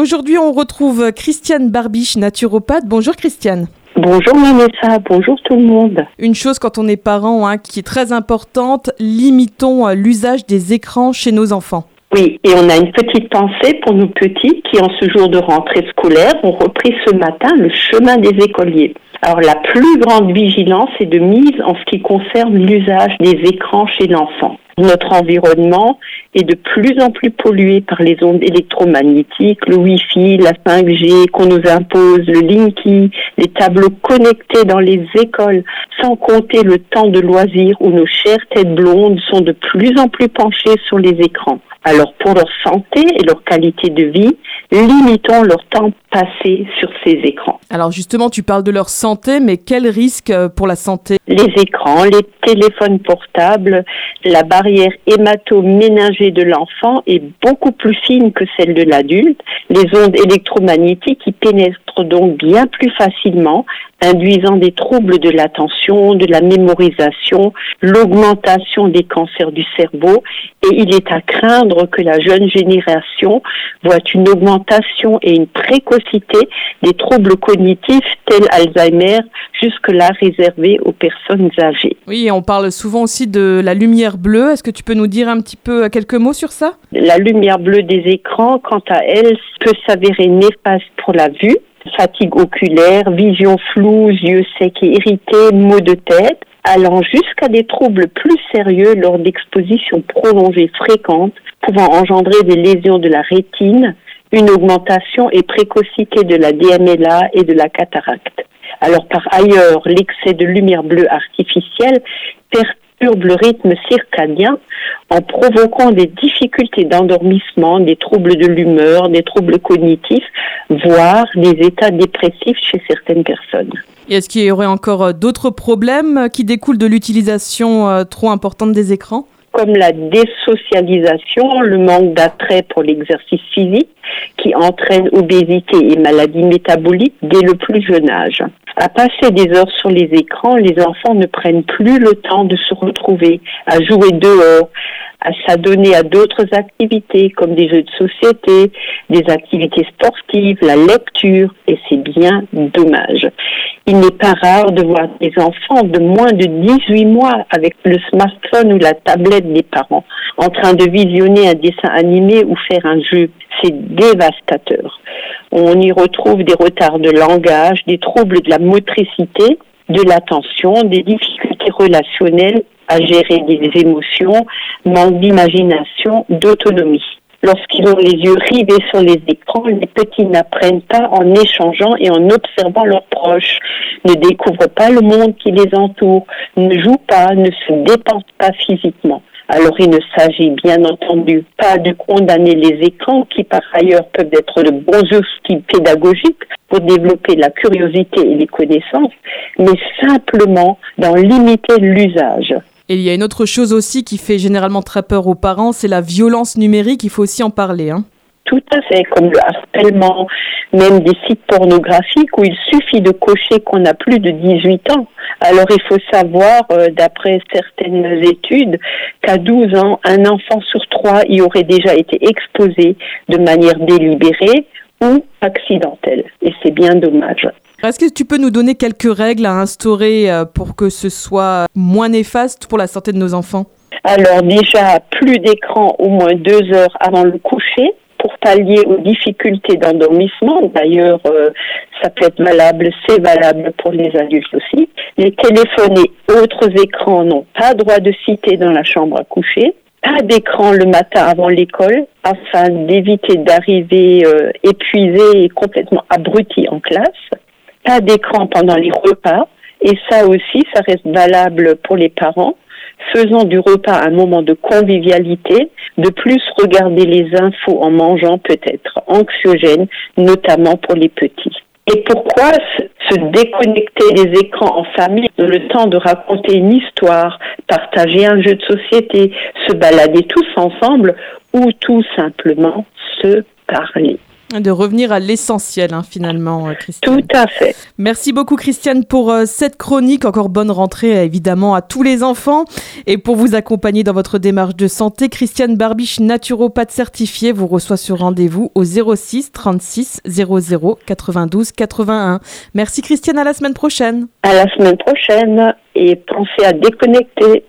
Aujourd'hui, on retrouve Christiane Barbiche, naturopathe. Bonjour Christiane. Bonjour Vanessa, bonjour tout le monde. Une chose quand on est parent hein, qui est très importante, limitons euh, l'usage des écrans chez nos enfants. Oui, et on a une petite pensée pour nos petits qui, en ce jour de rentrée scolaire, ont repris ce matin le chemin des écoliers. Alors la plus grande vigilance est de mise en ce qui concerne l'usage des écrans chez l'enfant. Notre environnement est de plus en plus pollué par les ondes électromagnétiques, le Wi-Fi, la 5G qu'on nous impose, le Linky, les tableaux connectés dans les écoles, sans compter le temps de loisir où nos chères têtes blondes sont de plus en plus penchées sur les écrans. Alors pour leur santé et leur qualité de vie, limitons leur temps passé sur ces écrans. Alors justement, tu parles de leur santé, mais quel risque euh, pour la santé? Les écrans, les téléphones portables, la barrière hémato-méningée de l'enfant est beaucoup plus fine que celle de l'adulte. Les ondes électromagnétiques y pénètrent donc bien plus facilement, induisant des troubles de l'attention, de la mémorisation, l'augmentation des cancers du cerveau et il est à craindre que la jeune génération voit une augmentation et une précocité des troubles cognitifs tels Alzheimer, jusque-là réservés aux personnes âgées. Oui, on parle souvent aussi de la lumière bleue. Est-ce que tu peux nous dire un petit peu quelques mots sur ça? La lumière bleue des écrans, quant à elle, peut s'avérer néfaste pour la vue fatigue oculaire, vision floue, yeux secs et irrités, maux de tête, allant jusqu'à des troubles plus sérieux lors d'expositions prolongées fréquentes, pouvant engendrer des lésions de la rétine, une augmentation et précocité de la DMLA et de la cataracte. Alors par ailleurs, l'excès de lumière bleue artificielle perturbe le rythme circadien en provoquant des difficultés d'endormissement, des troubles de l'humeur, des troubles cognitifs, voire des états dépressifs chez certaines personnes. Est-ce qu'il y aurait encore euh, d'autres problèmes qui découlent de l'utilisation euh, trop importante des écrans? Comme la désocialisation, le manque d'attrait pour l'exercice physique qui entraîne obésité et maladies métaboliques dès le plus jeune âge. À passer des heures sur les écrans, les enfants ne prennent plus le temps de se retrouver, à jouer dehors, à s'adonner à d'autres activités comme des jeux de société, des activités sportives, la lecture, et c'est bien dommage. Il n'est pas rare de voir des enfants de moins de 18 mois avec le smartphone ou la tablette des parents en train de visionner un dessin animé ou faire un jeu. C'est dévastateur. On y retrouve des retards de langage, des troubles de la motricité, de l'attention, des difficultés relationnelles à gérer des émotions, manque d'imagination, d'autonomie. Lorsqu'ils ont les yeux rivés sur les écrans, les petits n'apprennent pas en échangeant et en observant leurs proches, ne découvrent pas le monde qui les entoure, ne jouent pas, ne se dépensent pas physiquement. Alors il ne s'agit bien entendu pas de condamner les écrans qui par ailleurs peuvent être de bons outils pédagogiques pour développer la curiosité et les connaissances, mais simplement d'en limiter l'usage. Et il y a une autre chose aussi qui fait généralement très peur aux parents, c'est la violence numérique. Il faut aussi en parler. Hein. Tout à fait, comme le harcèlement, même des sites pornographiques où il suffit de cocher qu'on a plus de 18 ans. Alors il faut savoir, euh, d'après certaines études, qu'à 12 ans, un enfant sur trois y aurait déjà été exposé de manière délibérée ou accidentelle. Et c'est bien dommage. Est-ce que tu peux nous donner quelques règles à instaurer euh, pour que ce soit moins néfaste pour la santé de nos enfants? Alors déjà, plus d'écran au moins deux heures avant le coucher pour pallier aux difficultés d'endormissement. D'ailleurs, euh, ça peut être valable, c'est valable pour les adultes aussi. Les téléphones et autres écrans n'ont pas droit de citer dans la chambre à coucher. Pas d'écran le matin avant l'école afin d'éviter d'arriver euh, épuisé et complètement abruti en classe pas d'écran pendant les repas. Et ça aussi, ça reste valable pour les parents. Faisons du repas un moment de convivialité. De plus, regarder les infos en mangeant peut être anxiogène, notamment pour les petits. Et pourquoi se déconnecter des écrans en famille, le temps de raconter une histoire, partager un jeu de société, se balader tous ensemble ou tout simplement se parler? De revenir à l'essentiel, hein, finalement, euh, Christiane. Tout à fait. Merci beaucoup, Christiane, pour euh, cette chronique. Encore bonne rentrée, évidemment, à tous les enfants. Et pour vous accompagner dans votre démarche de santé, Christiane Barbiche, naturopathe certifiée, vous reçoit sur rendez-vous au 06 36 00 92 81. Merci, Christiane. À la semaine prochaine. À la semaine prochaine. Et pensez à déconnecter.